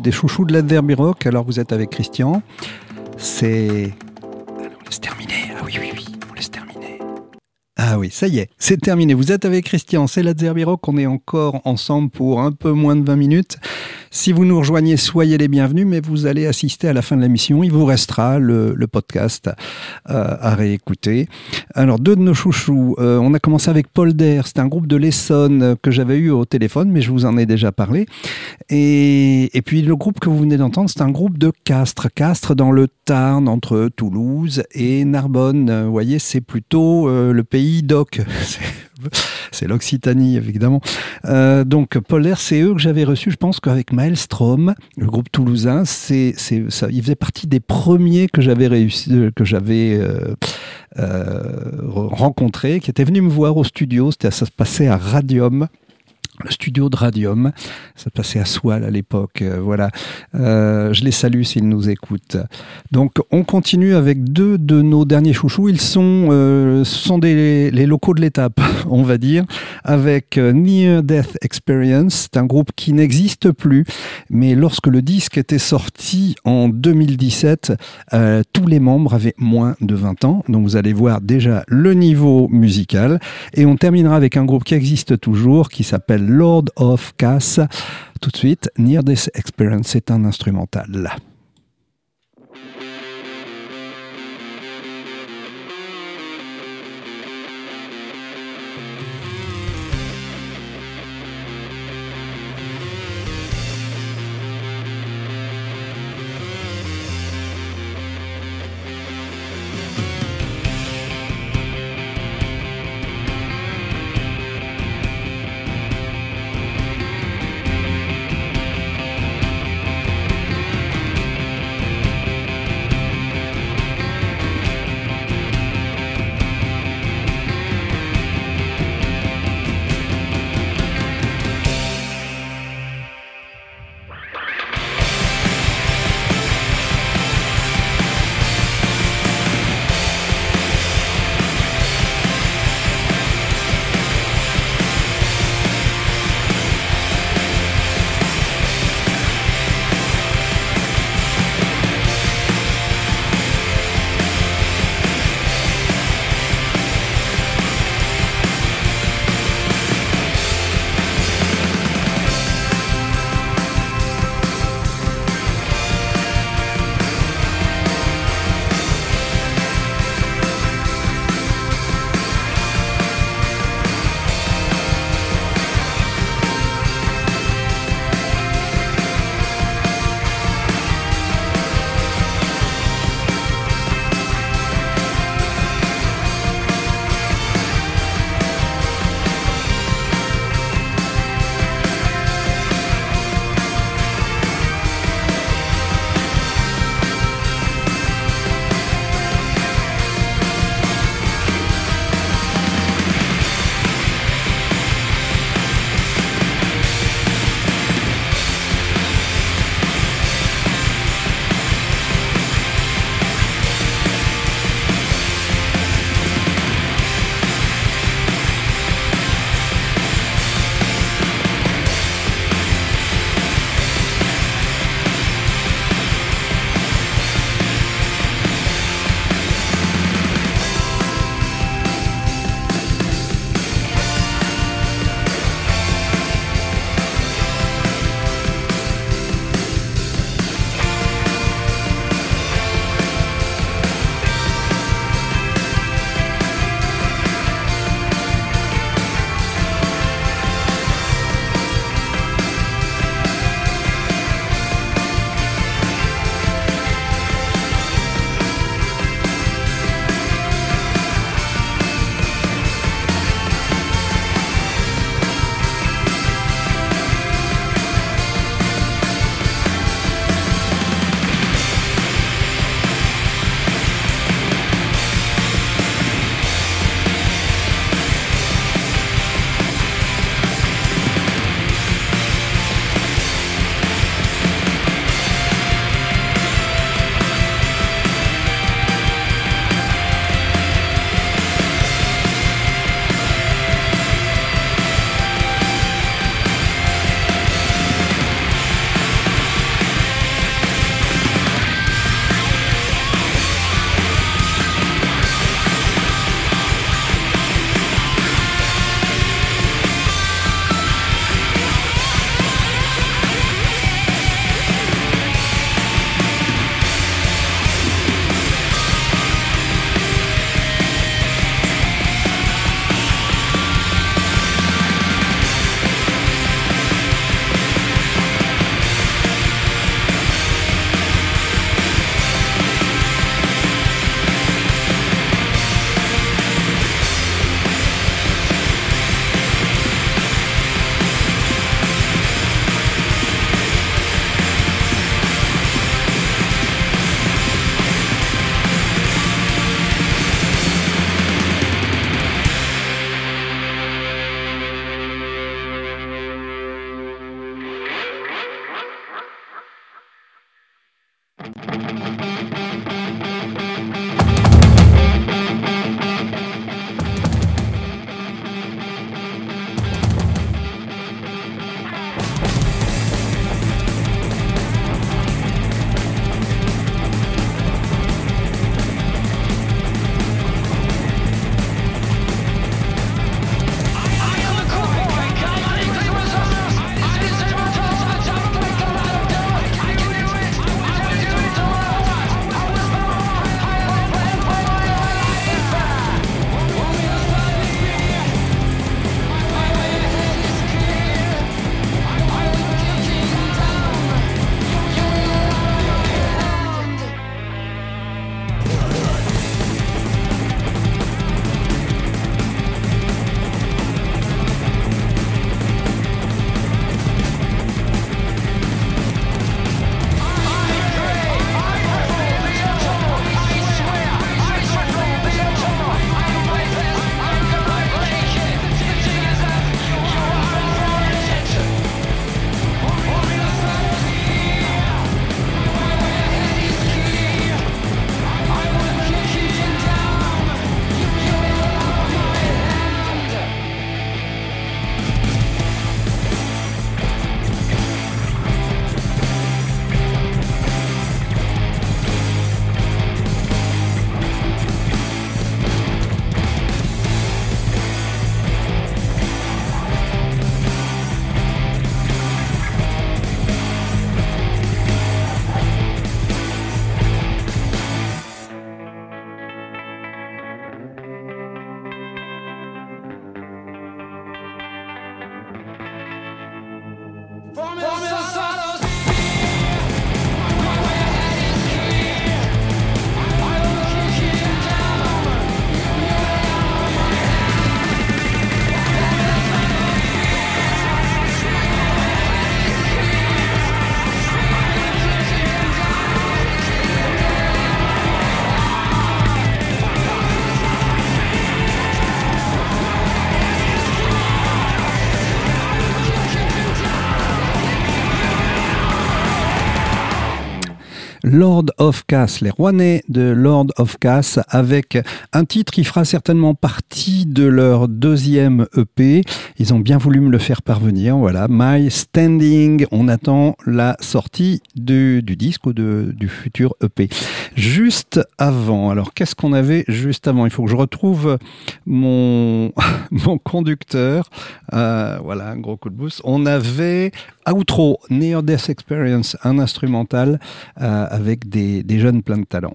Des chouchous de la Derby Rock. Alors vous êtes avec Christian. C'est. Alors, on laisse terminer. Ah oui, oui, oui, on laisse terminer. Ah oui, ça y est, c'est terminé. Vous êtes avec Christian, c'est la Derby Rock. On est encore ensemble pour un peu moins de 20 minutes. Si vous nous rejoignez, soyez les bienvenus, mais vous allez assister à la fin de l'émission. Il vous restera le, podcast euh, à réécouter. Alors, deux de nos chouchous. Euh, on a commencé avec Paul Der. C'est un groupe de l'Essonne euh, que j'avais eu au téléphone, mais je vous en ai déjà parlé. Et, puis, le groupe que vous venez d'entendre, c'est un groupe de Castres. Castres dans le Tarn, entre Toulouse et Narbonne. Vous voyez, c'est plutôt le pays d'Oc. C'est l'Occitanie, évidemment. Euh, donc, Polaire, c'est eux que j'avais reçus, je pense qu'avec Maelstrom, le groupe toulousain, c'est, ça, ils faisaient partie des premiers que j'avais réussi, euh, que j'avais euh, rencontrés, qui étaient venus me voir au studio. C'était, ça se passait à Radium. Le studio de Radium, ça passait à Soile à l'époque. euh, voilà, Euh, je les salue s'ils nous écoutent. Donc, on continue avec deux de nos derniers chouchous. Ils sont, euh, sont des, les locaux de l'étape, on va dire, avec Near Death Experience. C'est un groupe qui n'existe plus, mais lorsque le disque était sorti en 2017, euh, tous les membres avaient moins de 20 ans. Donc, vous allez voir déjà le niveau musical. Et on terminera avec un groupe qui existe toujours, qui s'appelle Lord of Cass. Tout de suite, Near Death Experience, c'est un instrumental. Lord of Cass, les Rouennais de Lord of Cass, avec un titre qui fera certainement partie de leur deuxième EP. Ils ont bien voulu me le faire parvenir. Voilà, My Standing. On attend la sortie du, disque ou du futur EP. Juste avant, alors qu'est-ce qu'on avait juste avant? Il faut que je retrouve mon, mon conducteur. Euh, voilà, un gros coup de boost. On avait Outro, Near Death Experience, un instrumental euh, avec des, jeunes pleins de talent.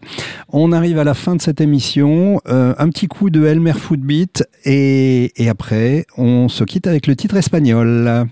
On arrive à la fin de cette émission. Euh, un petit coup de Elmer Footbeat et, et après, on se quitte avec le titre espagnol.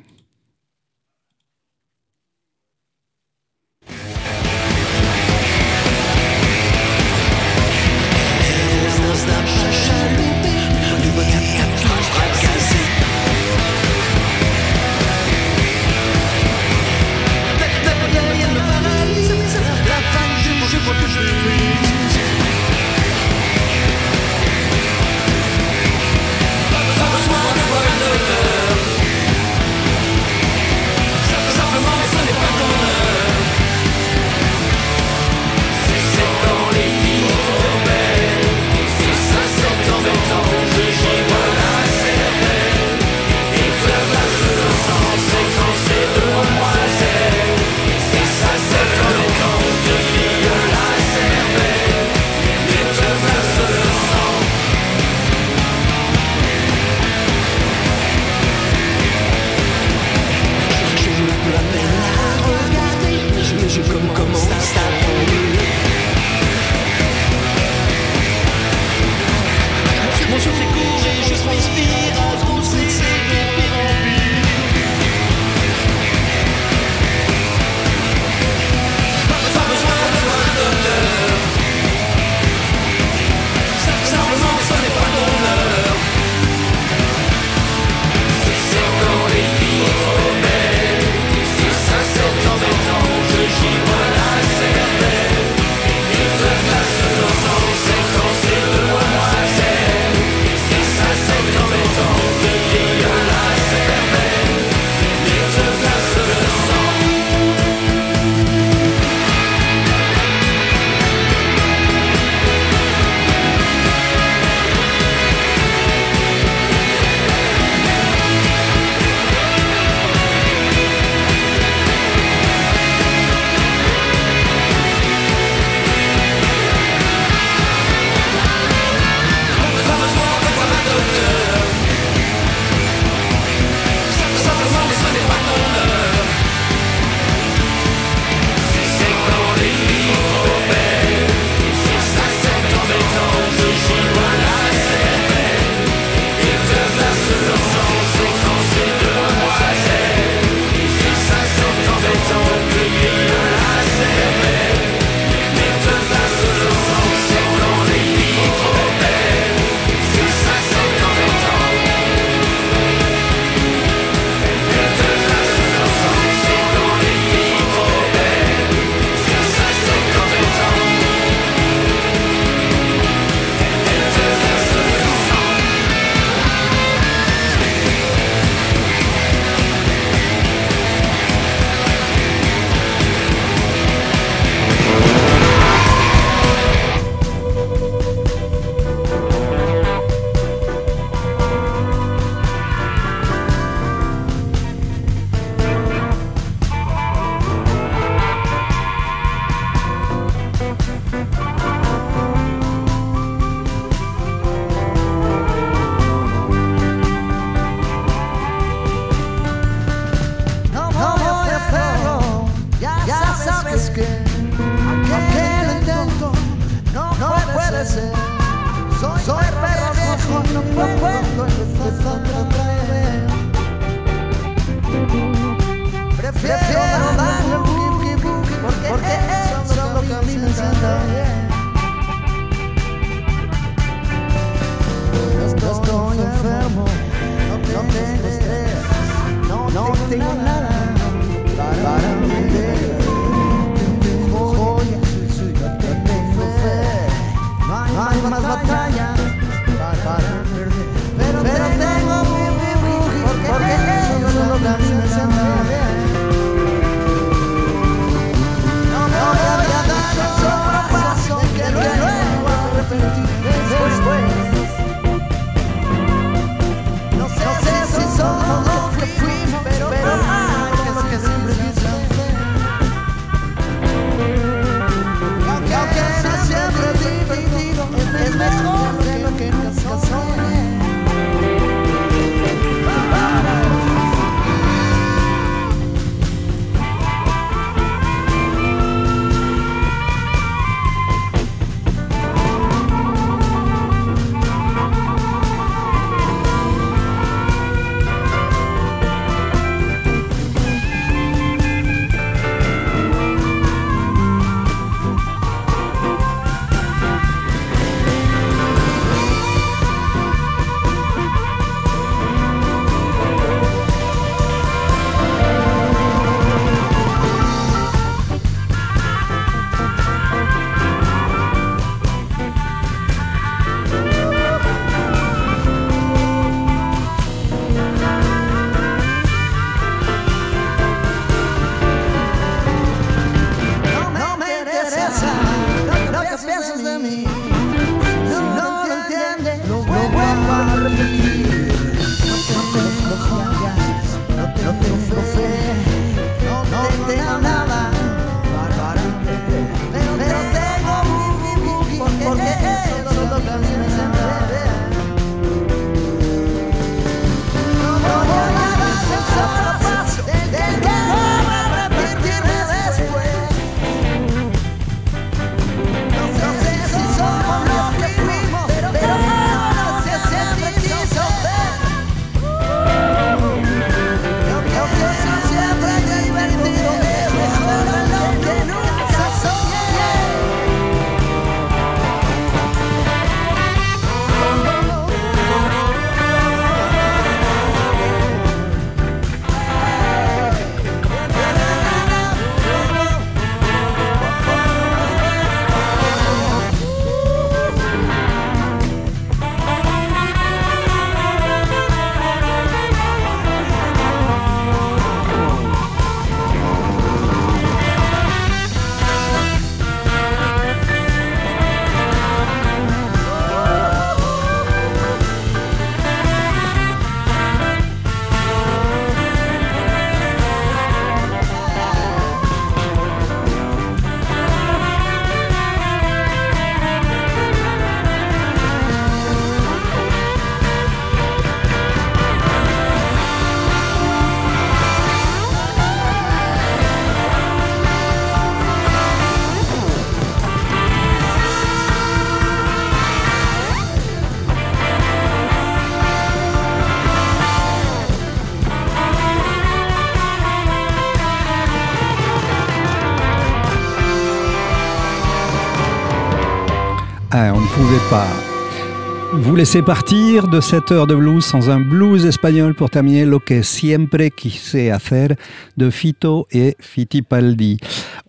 Laisser partir de cette heure de blues sans un blues espagnol pour terminer Lo que siempre quise hacer de Fito et Fittipaldi.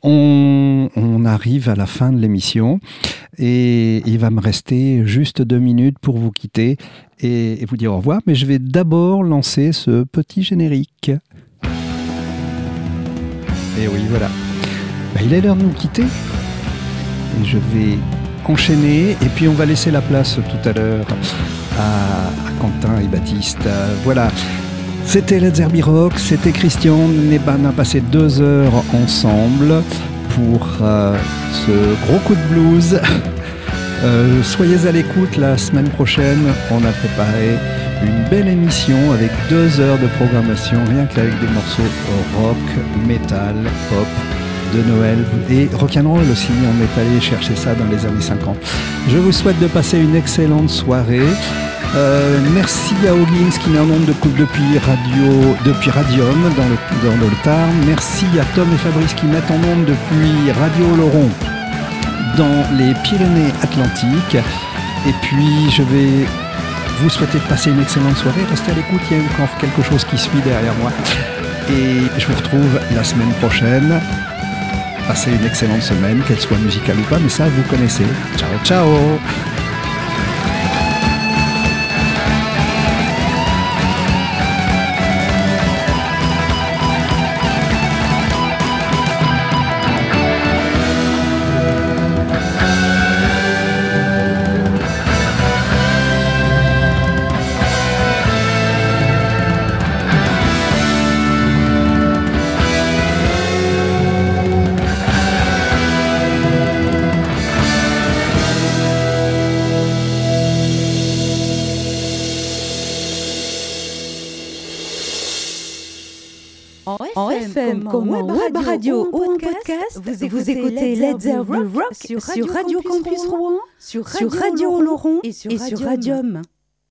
On, arrive à la fin de l'émission et il va me rester juste deux minutes pour vous quitter et, et vous dire au revoir, mais je vais d'abord lancer ce petit générique. Et oui, voilà. Bah, il est l'heure de nous quitter. Et je vais enchaîner et puis on va laisser la place tout à l'heure à, Quentin et Baptiste. Voilà. C'était Let's Rock, c'était Christian. On a passé deux heures ensemble pour euh, ce gros coup de blues. Euh, soyez à l'écoute la semaine prochaine. On a préparé une belle émission avec deux heures de programmation, rien qu'avec des morceaux rock, metal, pop, de Noël et rock'n'roll aussi. On est allé chercher ça dans les années 50. Je vous souhaite de passer une excellente soirée. Euh, merci à Hoggins qui met en onde de depuis Radio, depuis Radium dans le, dans le Tarn. Merci à Tom et Fabrice qui mettent en onde depuis Radio Laurent dans les Pyrénées-Atlantiques. Et puis je vais vous souhaiter de passer une excellente soirée. Restez à l'écoute, il y a encore quelque chose qui suit derrière moi. Et je vous retrouve la semaine prochaine. Passez une excellente semaine, qu'elle soit musicale ou pas, mais ça vous connaissez. Ciao, ciao podcast, vous écoutez Let's Herbie Rock sur Radio Campus Rouen, sur Radio Laurent et sur Radium.